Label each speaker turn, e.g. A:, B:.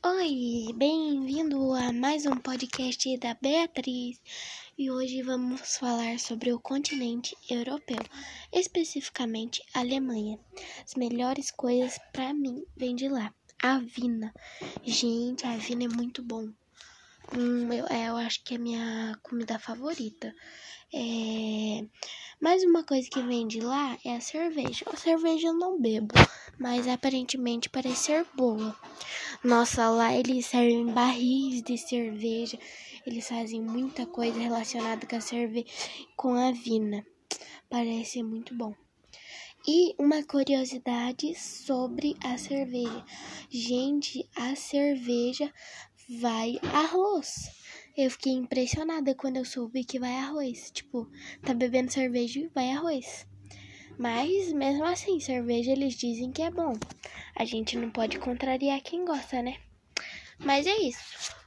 A: Oi, bem-vindo a mais um podcast da Beatriz. E hoje vamos falar sobre o continente europeu, especificamente a Alemanha. As melhores coisas para mim vêm de lá. A Vina. Gente, a Vina é muito bom. Hum, eu, é, eu acho que é minha comida favorita. É... Mais uma coisa que vem de lá é a cerveja. A cerveja eu não bebo, mas aparentemente parece ser boa. Nossa, lá eles servem barris de cerveja. Eles fazem muita coisa relacionada com a cerveja, com a vina. Parece muito bom. E uma curiosidade sobre a cerveja. Gente, a cerveja vai arroz. Eu fiquei impressionada quando eu soube que vai arroz. Tipo, tá bebendo cerveja e vai arroz. Mas mesmo assim, cerveja eles dizem que é bom. A gente não pode contrariar quem gosta, né? Mas é isso.